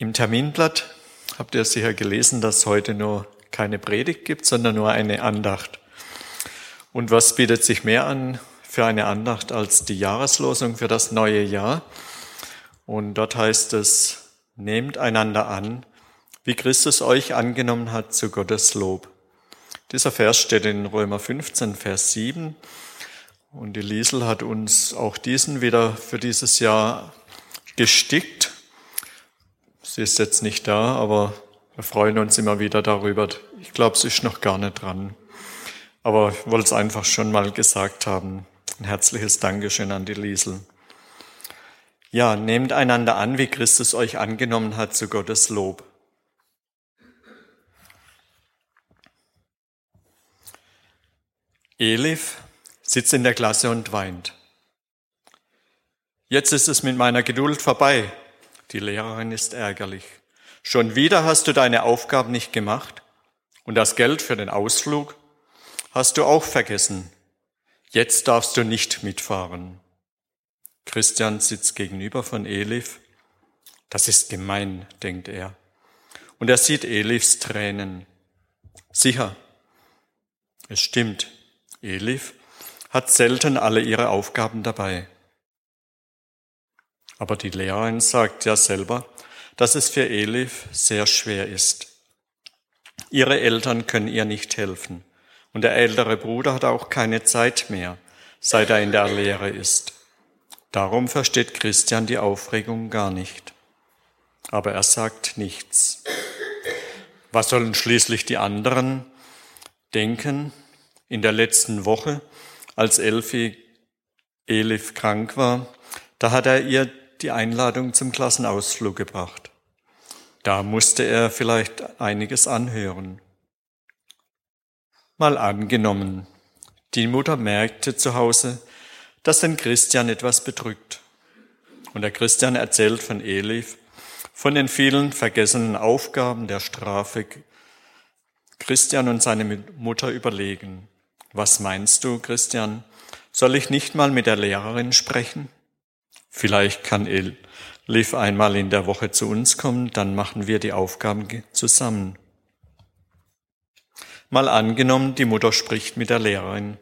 Im Terminblatt habt ihr sicher gelesen, dass heute nur keine Predigt gibt, sondern nur eine Andacht. Und was bietet sich mehr an für eine Andacht als die Jahreslosung für das neue Jahr? Und dort heißt es, nehmt einander an, wie Christus euch angenommen hat zu Gottes Lob. Dieser Vers steht in Römer 15, Vers 7. Und die Liesel hat uns auch diesen wieder für dieses Jahr gestickt. Sie ist jetzt nicht da, aber wir freuen uns immer wieder darüber. Ich glaube, sie ist noch gar nicht dran. Aber ich wollte es einfach schon mal gesagt haben. Ein herzliches Dankeschön an die Liesel. Ja, nehmt einander an, wie Christus euch angenommen hat zu Gottes Lob. Elif sitzt in der Klasse und weint. Jetzt ist es mit meiner Geduld vorbei. Die Lehrerin ist ärgerlich. Schon wieder hast du deine Aufgaben nicht gemacht und das Geld für den Ausflug hast du auch vergessen. Jetzt darfst du nicht mitfahren. Christian sitzt gegenüber von Elif. Das ist gemein, denkt er. Und er sieht Elifs Tränen. Sicher, es stimmt. Elif hat selten alle ihre Aufgaben dabei. Aber die Lehrerin sagt ja selber, dass es für Elif sehr schwer ist. Ihre Eltern können ihr nicht helfen. Und der ältere Bruder hat auch keine Zeit mehr, seit er in der Lehre ist. Darum versteht Christian die Aufregung gar nicht. Aber er sagt nichts. Was sollen schließlich die anderen denken? In der letzten Woche, als Elfi Elif krank war, da hat er ihr die Einladung zum Klassenausflug gebracht. Da musste er vielleicht einiges anhören. Mal angenommen, die Mutter merkte zu Hause, dass den Christian etwas bedrückt. Und der Christian erzählt von Elif, von den vielen vergessenen Aufgaben der Strafe. Christian und seine Mutter überlegen, was meinst du, Christian? Soll ich nicht mal mit der Lehrerin sprechen? Vielleicht kann El Liv einmal in der Woche zu uns kommen, dann machen wir die Aufgaben zusammen. Mal angenommen, die Mutter spricht mit der Lehrerin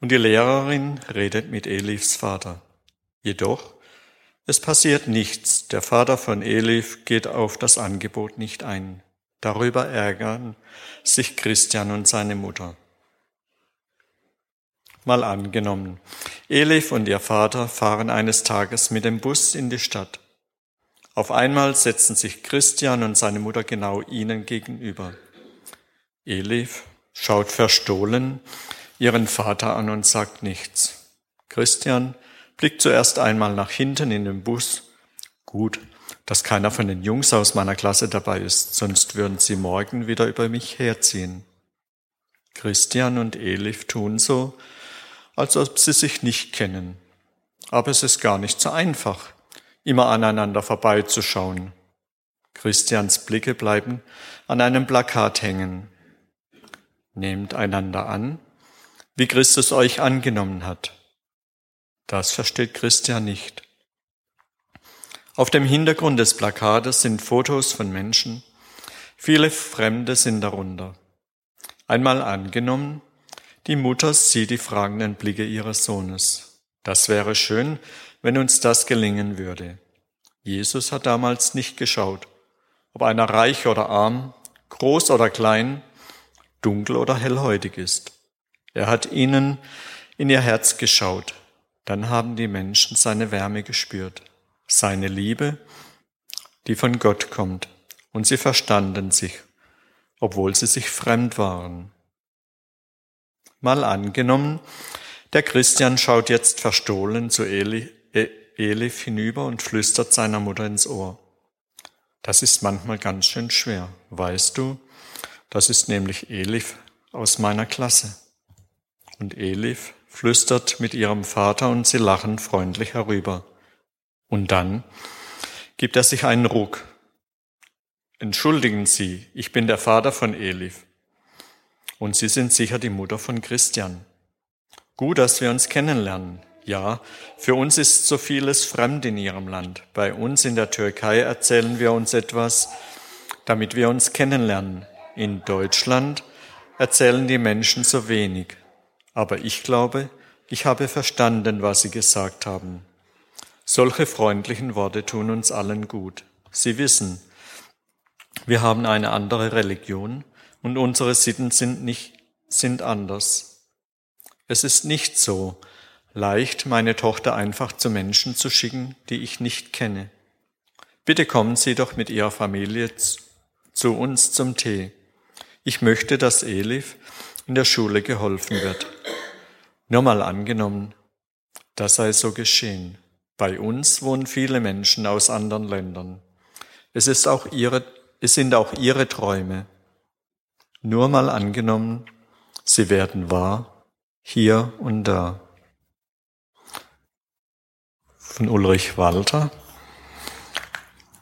und die Lehrerin redet mit Elifs Vater. Jedoch, es passiert nichts. Der Vater von Elif geht auf das Angebot nicht ein. Darüber ärgern sich Christian und seine Mutter. Mal angenommen, Elif und ihr Vater fahren eines Tages mit dem Bus in die Stadt. Auf einmal setzen sich Christian und seine Mutter genau ihnen gegenüber. Elif schaut verstohlen ihren Vater an und sagt nichts. Christian blickt zuerst einmal nach hinten in den Bus. Gut, dass keiner von den Jungs aus meiner Klasse dabei ist, sonst würden sie morgen wieder über mich herziehen. Christian und Elif tun so, als ob sie sich nicht kennen. Aber es ist gar nicht so einfach immer aneinander vorbeizuschauen. Christians Blicke bleiben an einem Plakat hängen. Nehmt einander an, wie Christus euch angenommen hat. Das versteht Christian nicht. Auf dem Hintergrund des Plakates sind Fotos von Menschen. Viele Fremde sind darunter. Einmal angenommen, die Mutter sieht die fragenden Blicke ihres Sohnes. Das wäre schön, wenn uns das gelingen würde. Jesus hat damals nicht geschaut, ob einer reich oder arm, groß oder klein, dunkel oder hellhäutig ist. Er hat ihnen in ihr Herz geschaut. Dann haben die Menschen seine Wärme gespürt, seine Liebe, die von Gott kommt. Und sie verstanden sich, obwohl sie sich fremd waren. Mal angenommen, der Christian schaut jetzt verstohlen zu Eli, E-, Elif hinüber und flüstert seiner Mutter ins Ohr. Das ist manchmal ganz schön schwer. Weißt du, das ist nämlich Elif aus meiner Klasse. Und Elif flüstert mit ihrem Vater und sie lachen freundlich herüber. Und dann gibt er sich einen Ruck. Entschuldigen Sie, ich bin der Vater von Elif. Und Sie sind sicher die Mutter von Christian. Gut, dass wir uns kennenlernen. Ja, für uns ist so vieles fremd in ihrem Land. Bei uns in der Türkei erzählen wir uns etwas, damit wir uns kennenlernen. In Deutschland erzählen die Menschen so wenig. Aber ich glaube, ich habe verstanden, was sie gesagt haben. Solche freundlichen Worte tun uns allen gut. Sie wissen, wir haben eine andere Religion und unsere Sitten sind nicht, sind anders. Es ist nicht so, leicht, meine Tochter einfach zu Menschen zu schicken, die ich nicht kenne. Bitte kommen Sie doch mit Ihrer Familie zu uns zum Tee. Ich möchte, dass Elif in der Schule geholfen wird. Nur mal angenommen, das sei so geschehen. Bei uns wohnen viele Menschen aus anderen Ländern. Es, ist auch ihre, es sind auch ihre Träume. Nur mal angenommen, sie werden wahr, hier und da von Ulrich Walter.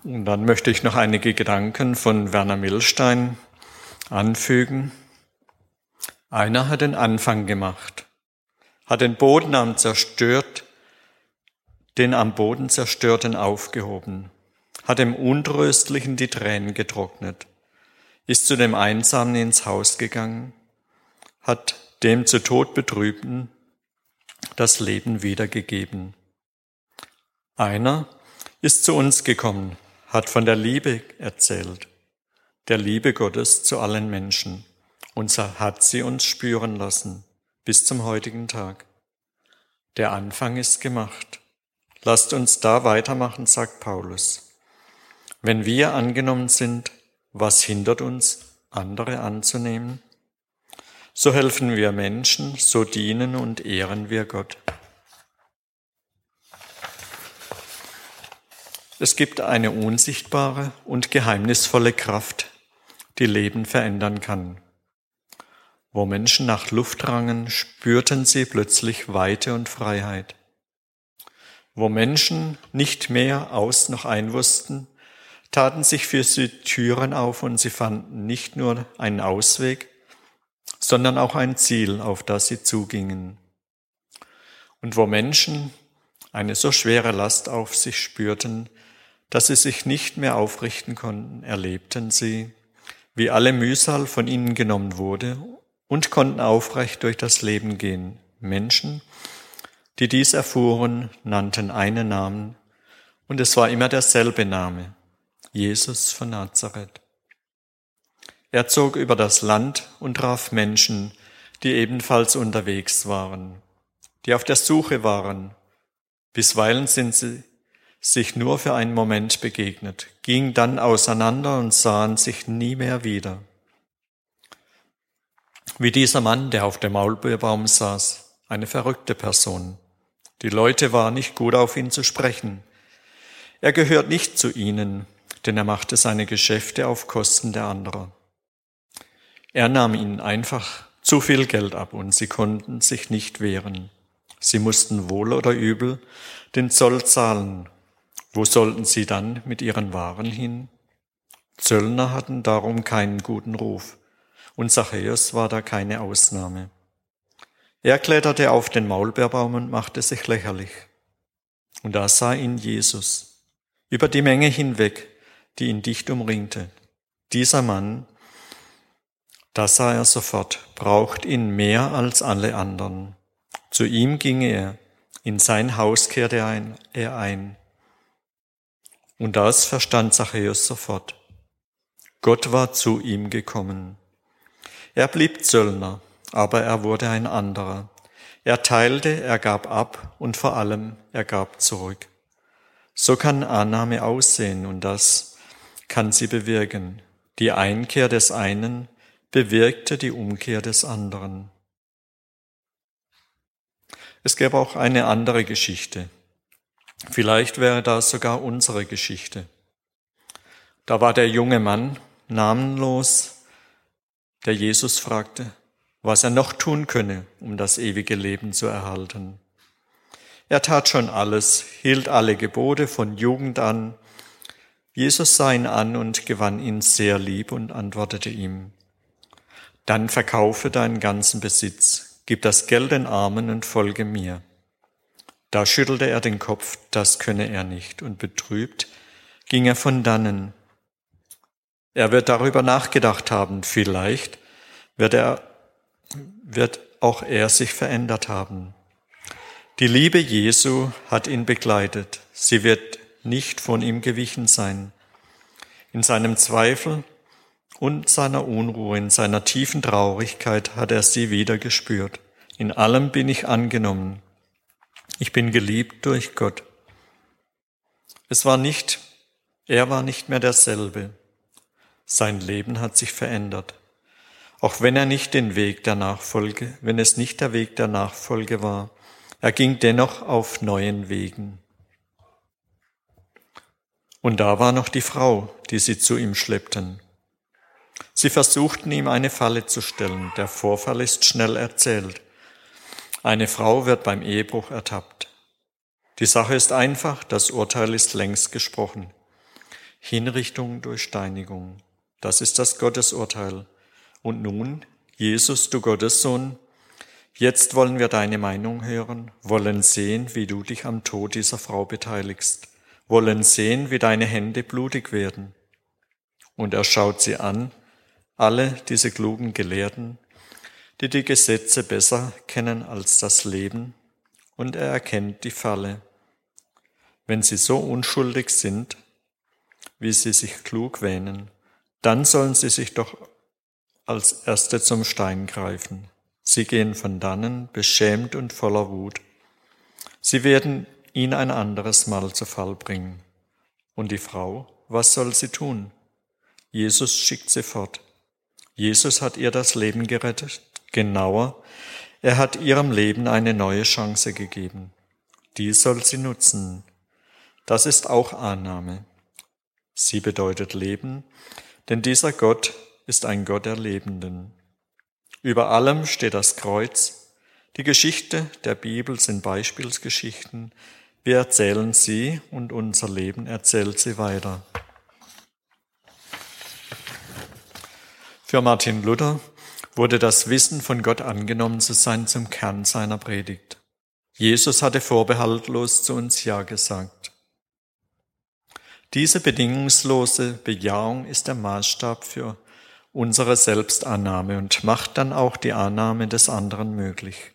Und dann möchte ich noch einige Gedanken von Werner Milstein anfügen. Einer hat den Anfang gemacht, hat den Boden am zerstört, den am Boden zerstörten aufgehoben, hat dem Untröstlichen die Tränen getrocknet, ist zu dem Einsamen ins Haus gegangen, hat dem zu Tod Betrübten das Leben wiedergegeben. Einer ist zu uns gekommen, hat von der Liebe erzählt, der Liebe Gottes zu allen Menschen. Und hat sie uns spüren lassen bis zum heutigen Tag. Der Anfang ist gemacht. Lasst uns da weitermachen, sagt Paulus. Wenn wir angenommen sind, was hindert uns, andere anzunehmen? So helfen wir Menschen, so dienen und ehren wir Gott. Es gibt eine unsichtbare und geheimnisvolle Kraft, die Leben verändern kann. Wo Menschen nach Luft rangen, spürten sie plötzlich Weite und Freiheit. Wo Menschen nicht mehr aus noch ein wussten, taten sich für sie Türen auf und sie fanden nicht nur einen Ausweg, sondern auch ein Ziel, auf das sie zugingen. Und wo Menschen eine so schwere Last auf sich spürten, dass sie sich nicht mehr aufrichten konnten, erlebten sie, wie alle Mühsal von ihnen genommen wurde und konnten aufrecht durch das Leben gehen. Menschen, die dies erfuhren, nannten einen Namen, und es war immer derselbe Name, Jesus von Nazareth. Er zog über das Land und traf Menschen, die ebenfalls unterwegs waren, die auf der Suche waren. Bisweilen sind sie sich nur für einen Moment begegnet, gingen dann auseinander und sahen sich nie mehr wieder. Wie dieser Mann, der auf dem Maulbeerbaum saß, eine verrückte Person. Die Leute waren nicht gut auf ihn zu sprechen. Er gehört nicht zu ihnen, denn er machte seine Geschäfte auf Kosten der anderen. Er nahm ihnen einfach zu viel Geld ab und sie konnten sich nicht wehren. Sie mussten wohl oder übel den Zoll zahlen wo sollten sie dann mit ihren Waren hin? Zöllner hatten darum keinen guten Ruf, und Zachäus war da keine Ausnahme. Er kletterte auf den Maulbeerbaum und machte sich lächerlich. Und da sah ihn Jesus, über die Menge hinweg, die ihn dicht umringte. Dieser Mann, da sah er sofort, braucht ihn mehr als alle anderen. Zu ihm ging er, in sein Haus kehrte er ein. Und das verstand Zachäus sofort. Gott war zu ihm gekommen. Er blieb Zöllner, aber er wurde ein anderer. Er teilte, er gab ab und vor allem er gab zurück. So kann Annahme aussehen und das kann sie bewirken. Die Einkehr des einen bewirkte die Umkehr des anderen. Es gäbe auch eine andere Geschichte. Vielleicht wäre das sogar unsere Geschichte. Da war der junge Mann namenlos, der Jesus fragte, was er noch tun könne, um das ewige Leben zu erhalten. Er tat schon alles, hielt alle Gebote von Jugend an. Jesus sah ihn an und gewann ihn sehr lieb und antwortete ihm, dann verkaufe deinen ganzen Besitz, gib das Geld den Armen und folge mir. Da schüttelte er den Kopf, das könne er nicht, und betrübt ging er von dannen. Er wird darüber nachgedacht haben, vielleicht wird er, wird auch er sich verändert haben. Die Liebe Jesu hat ihn begleitet. Sie wird nicht von ihm gewichen sein. In seinem Zweifel und seiner Unruhe, in seiner tiefen Traurigkeit hat er sie wieder gespürt. In allem bin ich angenommen. Ich bin geliebt durch Gott. Es war nicht, er war nicht mehr derselbe. Sein Leben hat sich verändert. Auch wenn er nicht den Weg der Nachfolge, wenn es nicht der Weg der Nachfolge war, er ging dennoch auf neuen Wegen. Und da war noch die Frau, die sie zu ihm schleppten. Sie versuchten ihm eine Falle zu stellen. Der Vorfall ist schnell erzählt. Eine Frau wird beim Ehebruch ertappt. Die Sache ist einfach, das Urteil ist längst gesprochen. Hinrichtung durch Steinigung. Das ist das Gottesurteil. Und nun, Jesus, du Gottessohn, Jetzt wollen wir deine Meinung hören, wollen sehen, wie du dich am Tod dieser Frau beteiligst, wollen sehen, wie deine Hände blutig werden. Und er schaut sie an, alle diese klugen Gelehrten, die die Gesetze besser kennen als das Leben, und er erkennt die Falle. Wenn sie so unschuldig sind, wie sie sich klug wähnen, dann sollen sie sich doch als Erste zum Stein greifen. Sie gehen von dannen, beschämt und voller Wut. Sie werden ihn ein anderes Mal zu Fall bringen. Und die Frau, was soll sie tun? Jesus schickt sie fort. Jesus hat ihr das Leben gerettet. Genauer, er hat ihrem Leben eine neue Chance gegeben. Die soll sie nutzen. Das ist auch Annahme. Sie bedeutet Leben, denn dieser Gott ist ein Gott der Lebenden. Über allem steht das Kreuz. Die Geschichte der Bibel sind Beispielsgeschichten. Wir erzählen sie und unser Leben erzählt sie weiter. Für Martin Luther wurde das Wissen von Gott angenommen zu sein zum Kern seiner Predigt. Jesus hatte vorbehaltlos zu uns Ja gesagt. Diese bedingungslose Bejahung ist der Maßstab für unsere Selbstannahme und macht dann auch die Annahme des anderen möglich.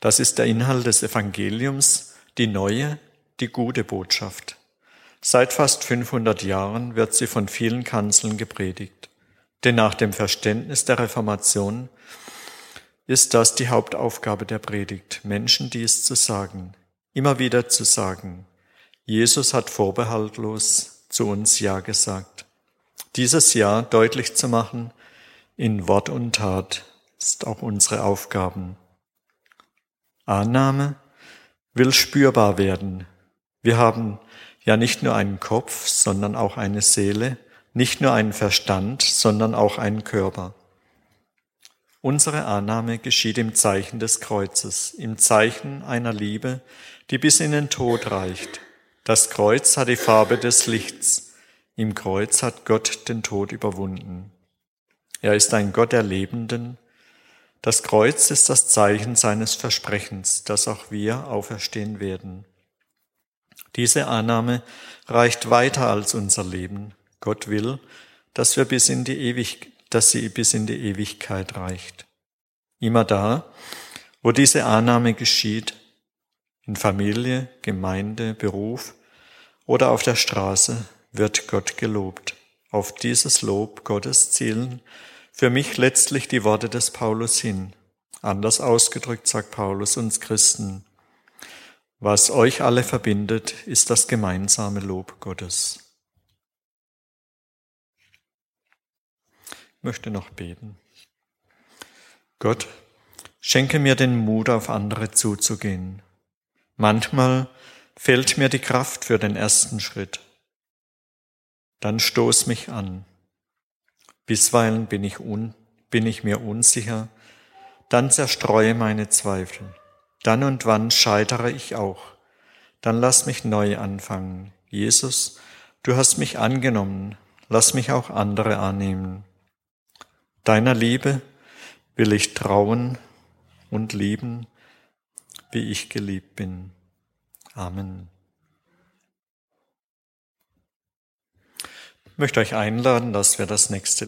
Das ist der Inhalt des Evangeliums, die neue, die gute Botschaft. Seit fast 500 Jahren wird sie von vielen Kanzeln gepredigt. Denn nach dem Verständnis der Reformation ist das die Hauptaufgabe der Predigt, Menschen dies zu sagen, immer wieder zu sagen. Jesus hat vorbehaltlos zu uns Ja gesagt. Dieses Jahr deutlich zu machen in Wort und Tat ist auch unsere Aufgaben. Annahme will spürbar werden. Wir haben ja nicht nur einen Kopf, sondern auch eine Seele, nicht nur einen Verstand, sondern auch einen Körper. Unsere Annahme geschieht im Zeichen des Kreuzes, im Zeichen einer Liebe, die bis in den Tod reicht. Das Kreuz hat die Farbe des Lichts. Im Kreuz hat Gott den Tod überwunden. Er ist ein Gott der Lebenden. Das Kreuz ist das Zeichen seines Versprechens, dass auch wir auferstehen werden. Diese Annahme reicht weiter als unser Leben. Gott will, dass wir bis in die Ewig, dass sie bis in die Ewigkeit reicht. Immer da, wo diese Annahme geschieht, in Familie, Gemeinde, Beruf oder auf der Straße, wird Gott gelobt. Auf dieses Lob Gottes zielen für mich letztlich die Worte des Paulus hin. Anders ausgedrückt sagt Paulus uns Christen, was euch alle verbindet, ist das gemeinsame Lob Gottes. Ich möchte noch beten. Gott, schenke mir den Mut, auf andere zuzugehen. Manchmal fehlt mir die Kraft für den ersten Schritt dann stoß mich an. Bisweilen bin ich, un, bin ich mir unsicher, dann zerstreue meine Zweifel. Dann und wann scheitere ich auch. Dann lass mich neu anfangen. Jesus, du hast mich angenommen, lass mich auch andere annehmen. Deiner Liebe will ich trauen und lieben, wie ich geliebt bin. Amen. Ich möchte euch einladen, dass wir das nächste